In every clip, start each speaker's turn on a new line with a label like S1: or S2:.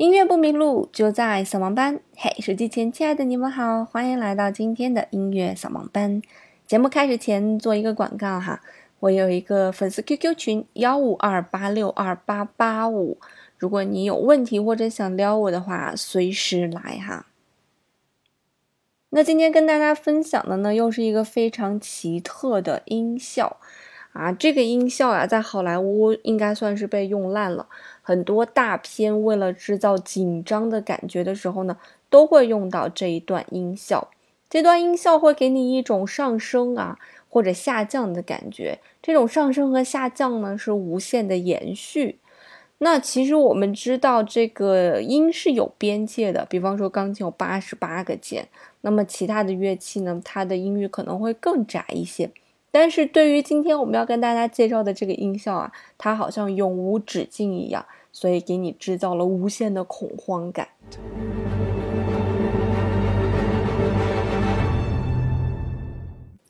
S1: 音乐不迷路，就在扫盲班。嘿，手机前亲爱的你们好，欢迎来到今天的音乐扫盲班。节目开始前做一个广告哈，我有一个粉丝 QQ 群幺五二八六二八八五，如果你有问题或者想撩我的话，随时来哈。那今天跟大家分享的呢，又是一个非常奇特的音效。啊，这个音效呀，在好莱坞应该算是被用烂了。很多大片为了制造紧张的感觉的时候呢，都会用到这一段音效。这段音效会给你一种上升啊或者下降的感觉。这种上升和下降呢，是无限的延续。那其实我们知道，这个音是有边界的。比方说，钢琴有八十八个键，那么其他的乐器呢，它的音域可能会更窄一些。但是对于今天我们要跟大家介绍的这个音效啊，它好像永无止境一样，所以给你制造了无限的恐慌感。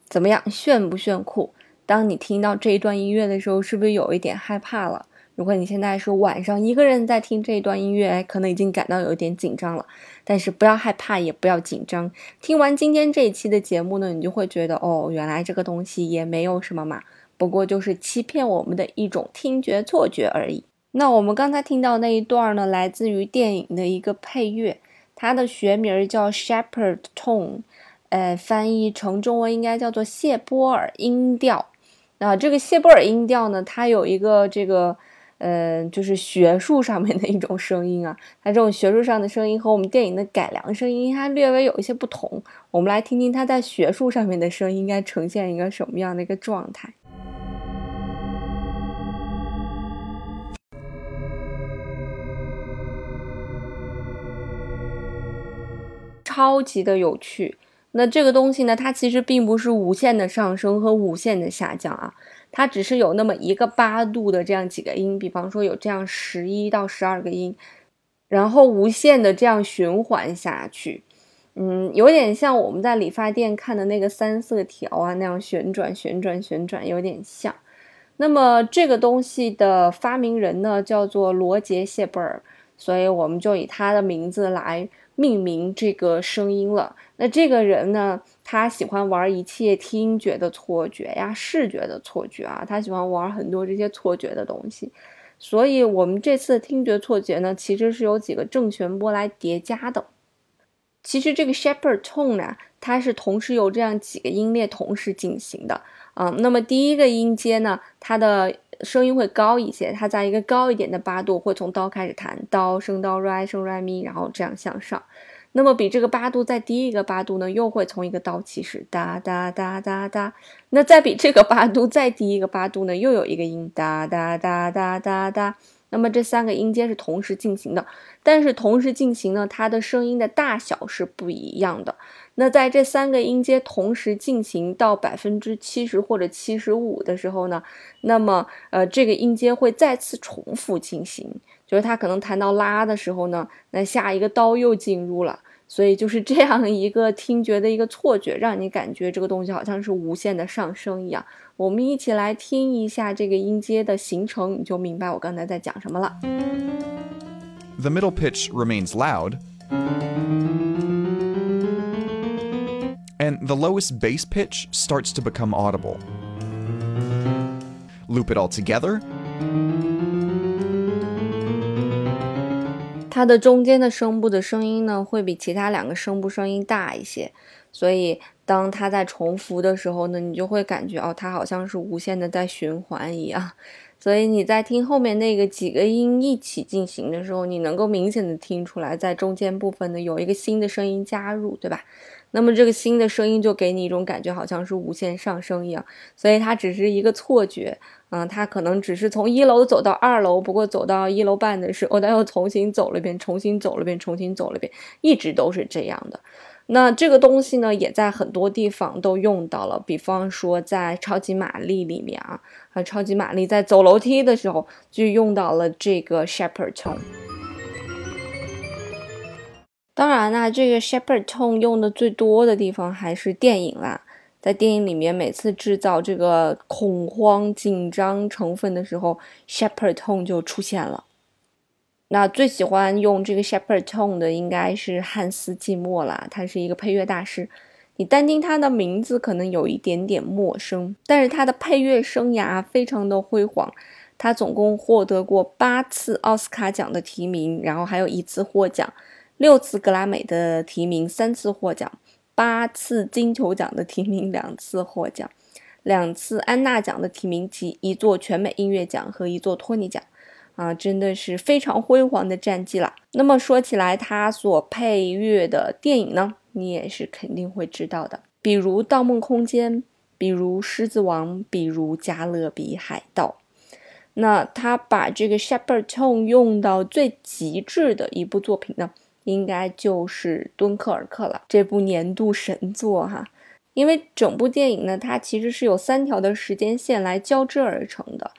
S1: 怎么样，炫不炫酷？当你听到这一段音乐的时候，是不是有一点害怕了？如果你现在是晚上一个人在听这一段音乐，可能已经感到有点紧张了。但是不要害怕，也不要紧张。听完今天这一期的节目呢，你就会觉得，哦，原来这个东西也没有什么嘛，不过就是欺骗我们的一种听觉错觉而已。那我们刚才听到那一段呢，来自于电影的一个配乐，它的学名叫 Shepherd Tone，呃，翻译成中文应该叫做谢波尔音调。那这个谢波尔音调呢，它有一个这个。嗯，就是学术上面的一种声音啊，它这种学术上的声音和我们电影的改良声音它略微有一些不同。我们来听听它在学术上面的声音应该呈现一个什么样的一个状态。超级的有趣。那这个东西呢，它其实并不是无限的上升和无限的下降啊。它只是有那么一个八度的这样几个音，比方说有这样十一到十二个音，然后无限的这样循环下去，嗯，有点像我们在理发店看的那个三色条啊那样旋转旋转旋转，有点像。那么这个东西的发明人呢，叫做罗杰谢贝尔，所以我们就以他的名字来。命名这个声音了。那这个人呢？他喜欢玩一切听觉的错觉呀、视觉的错觉啊。他喜欢玩很多这些错觉的东西。所以，我们这次听觉错觉呢，其实是由几个正弦波来叠加的。其实这个 Shepherd Tone 呢，它是同时有这样几个音列同时进行的啊。那么第一个音阶呢，它的声音会高一些，它在一个高一点的八度，会从哆开始弹，哆升哆来升来咪，然后这样向上。那么比这个八度再低一个八度呢，又会从一个哆起始，哒哒哒哒哒。那再比这个八度再低一个八度呢，又有一个音，哒哒哒哒哒哒。那么这三个音阶是同时进行的，但是同时进行呢，它的声音的大小是不一样的。那在这三个音阶同时进行到百分之七十或者七十五的时候呢，那么呃这个音阶会再次重复进行，就是它可能弹到拉的时候呢，那下一个刀又进入了，所以就是这样一个听觉的一个错觉，让你感觉这个东西好像是无限的上升一样。我们一起来听一下这个音阶的形成，你就明白我刚才在讲什么了。
S2: The middle pitch remains loud, and the lowest bass pitch starts to become audible. Loop it all together.
S1: 它的中间的声部的声音呢，会比其他两个声部声音大一些，所以。当它在重复的时候呢，你就会感觉哦，它好像是无限的在循环一样。所以你在听后面那个几个音一起进行的时候，你能够明显的听出来，在中间部分呢有一个新的声音加入，对吧？那么这个新的声音就给你一种感觉，好像是无限上升一样。所以它只是一个错觉，嗯，他可能只是从一楼走到二楼，不过走到一楼半的时候，他又重新走了一遍，重新走了一遍，重新走了一遍，一直都是这样的。那这个东西呢，也在很多地方都用到了，比方说在超级玛丽里面啊，啊，超级玛丽在走楼梯的时候就用到了这个 shepherd tone。当然啦，这个 shepherd tone 用的最多的地方还是电影啦，在电影里面每次制造这个恐慌紧张成分的时候，shepherd tone 就出现了。那最喜欢用这个 Shepherd Tone 的应该是汉斯季默啦，他是一个配乐大师。你单听他的名字可能有一点点陌生，但是他的配乐生涯非常的辉煌。他总共获得过八次奥斯卡奖的提名，然后还有一次获奖，六次格莱美的提名，三次获奖，八次金球奖的提名，两次获奖，两次安娜奖的提名及一座全美音乐奖和一座托尼奖。啊，真的是非常辉煌的战绩了。那么说起来，他所配乐的电影呢，你也是肯定会知道的，比如《盗梦空间》，比如《狮子王》，比如《加勒比海盗》。那他把这个 Shepard Tone 用到最极致的一部作品呢，应该就是《敦刻尔克》了，这部年度神作哈。因为整部电影呢，它其实是有三条的时间线来交织而成的。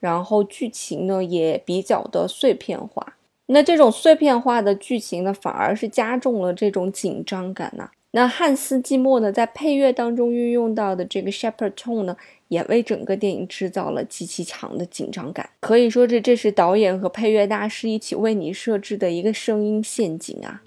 S1: 然后剧情呢也比较的碎片化，那这种碎片化的剧情呢，反而是加重了这种紧张感呐。那汉斯季默呢在配乐当中运用到的这个 Shepherd Tone 呢，也为整个电影制造了极其强的紧张感。可以说这这是导演和配乐大师一起为你设置的一个声音陷阱啊。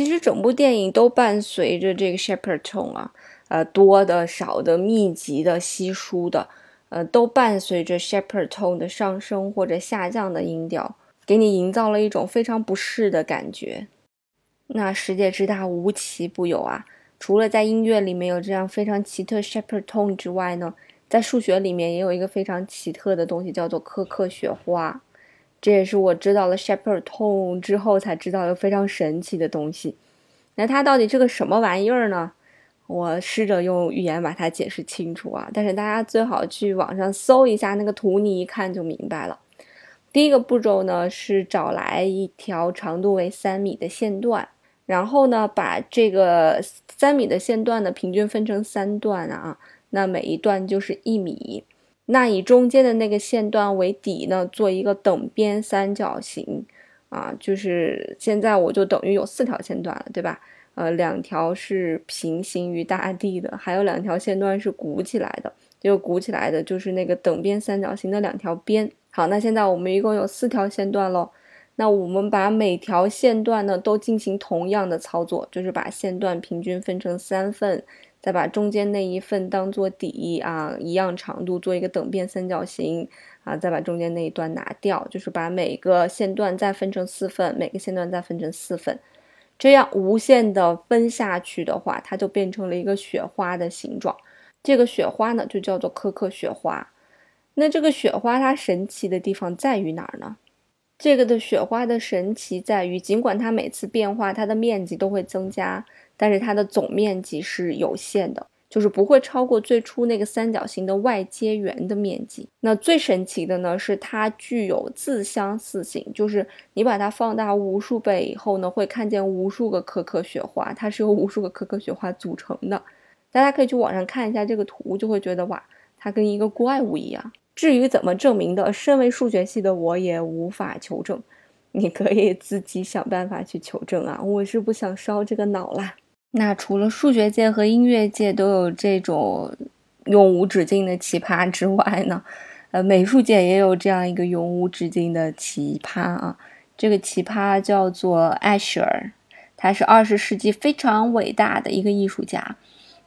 S1: 其实整部电影都伴随着这个 Shepherd Tone 啊，呃，多的、少的、密集的、稀疏的，呃，都伴随着 Shepherd Tone 的上升或者下降的音调，给你营造了一种非常不适的感觉。那世界之大，无奇不有啊！除了在音乐里面有这样非常奇特 Shepherd Tone 之外呢，在数学里面也有一个非常奇特的东西，叫做科克雪花。这也是我知道了 Shepherd Tone 之后才知道的非常神奇的东西。那它到底是个什么玩意儿呢？我试着用语言把它解释清楚啊。但是大家最好去网上搜一下那个图，你一看就明白了。第一个步骤呢是找来一条长度为三米的线段，然后呢把这个三米的线段呢平均分成三段啊，那每一段就是一米。那以中间的那个线段为底呢，做一个等边三角形，啊，就是现在我就等于有四条线段了，对吧？呃，两条是平行于大地的，还有两条线段是鼓起来的，就鼓起来的就是那个等边三角形的两条边。好，那现在我们一共有四条线段喽。那我们把每条线段呢都进行同样的操作，就是把线段平均分成三份。再把中间那一份当做底啊，一样长度做一个等边三角形啊，再把中间那一段拿掉，就是把每个线段再分成四份，每个线段再分成四份，这样无限的分下去的话，它就变成了一个雪花的形状。这个雪花呢，就叫做科克雪花。那这个雪花它神奇的地方在于哪儿呢？这个的雪花的神奇在于，尽管它每次变化，它的面积都会增加。但是它的总面积是有限的，就是不会超过最初那个三角形的外接圆的面积。那最神奇的呢，是它具有自相似性，就是你把它放大无数倍以后呢，会看见无数个可可雪花，它是由无数个可可雪花组成的。大家可以去网上看一下这个图，就会觉得哇，它跟一个怪物一样。至于怎么证明的，身为数学系的我也无法求证。你可以自己想办法去求证啊。我是不想烧这个脑啦。那除了数学界和音乐界都有这种永无止境的奇葩之外呢，呃，美术界也有这样一个永无止境的奇葩啊。这个奇葩叫做艾舍尔，他是二十世纪非常伟大的一个艺术家。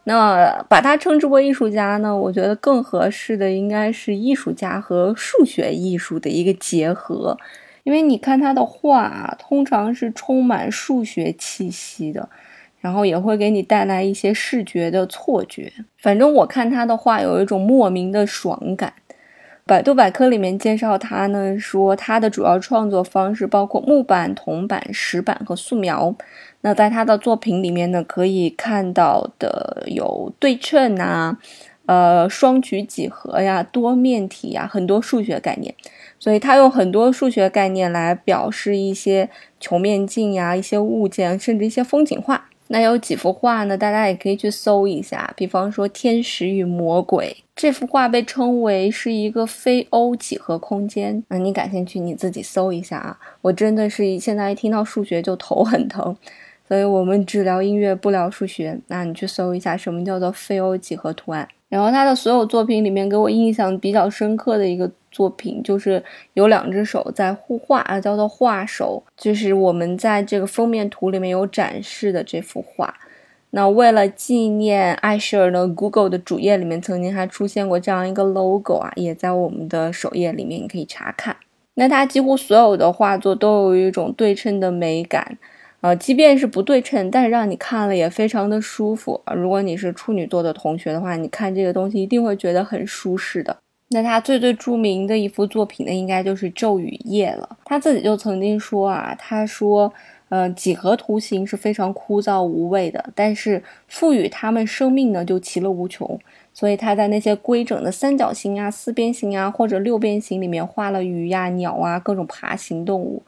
S1: 那把他称之为艺术家呢？我觉得更合适的应该是艺术家和数学艺术的一个结合。因为你看他的画，通常是充满数学气息的。然后也会给你带来一些视觉的错觉。反正我看他的画有一种莫名的爽感。百度百科里面介绍他呢，说他的主要创作方式包括木板、铜板、石板和素描。那在他的作品里面呢，可以看到的有对称啊，呃，双曲几何呀，多面体呀，很多数学概念。所以他用很多数学概念来表示一些球面镜呀、一些物件，甚至一些风景画。那有几幅画呢？大家也可以去搜一下，比方说《天使与魔鬼》这幅画被称为是一个非欧几何空间。那你感兴趣，你自己搜一下啊！我真的是现在一听到数学就头很疼，所以我们只聊音乐不聊数学。那你去搜一下什么叫做非欧几何图案。然后他的所有作品里面，给我印象比较深刻的一个作品，就是有两只手在互画啊，叫做画手，就是我们在这个封面图里面有展示的这幅画。那为了纪念艾舍尔呢，Google 的主页里面曾经还出现过这样一个 logo 啊，也在我们的首页里面你可以查看。那他几乎所有的画作都有一种对称的美感。呃，即便是不对称，但是让你看了也非常的舒服。如果你是处女座的同学的话，你看这个东西一定会觉得很舒适的。那他最最著名的一幅作品呢，应该就是《咒语夜》了。他自己就曾经说啊，他说，呃，几何图形是非常枯燥无味的，但是赋予它们生命呢，就其乐无穷。所以他在那些规整的三角形啊、四边形啊或者六边形里面画了鱼呀、鸟啊、各种爬行动物。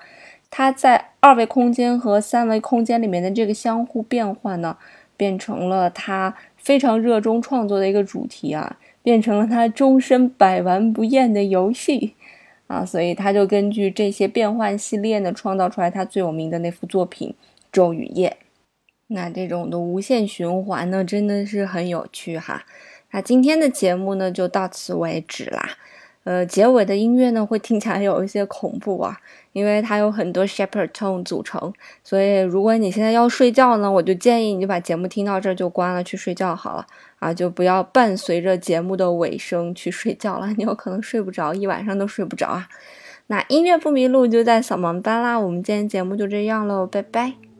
S1: 它在二维空间和三维空间里面的这个相互变换呢，变成了他非常热衷创作的一个主题啊，变成了他终身百玩不厌的游戏啊，所以他就根据这些变换系列呢，创造出来他最有名的那幅作品《咒语夜》。那这种的无限循环呢，真的是很有趣哈。那今天的节目呢，就到此为止啦。呃，结尾的音乐呢，会听起来有一些恐怖啊，因为它有很多 shepherd tone 组成，所以如果你现在要睡觉呢，我就建议你就把节目听到这儿就关了，去睡觉好了啊，就不要伴随着节目的尾声去睡觉了，你有可能睡不着，一晚上都睡不着啊。那音乐不迷路就在扫盲班啦，我们今天节目就这样喽，拜拜。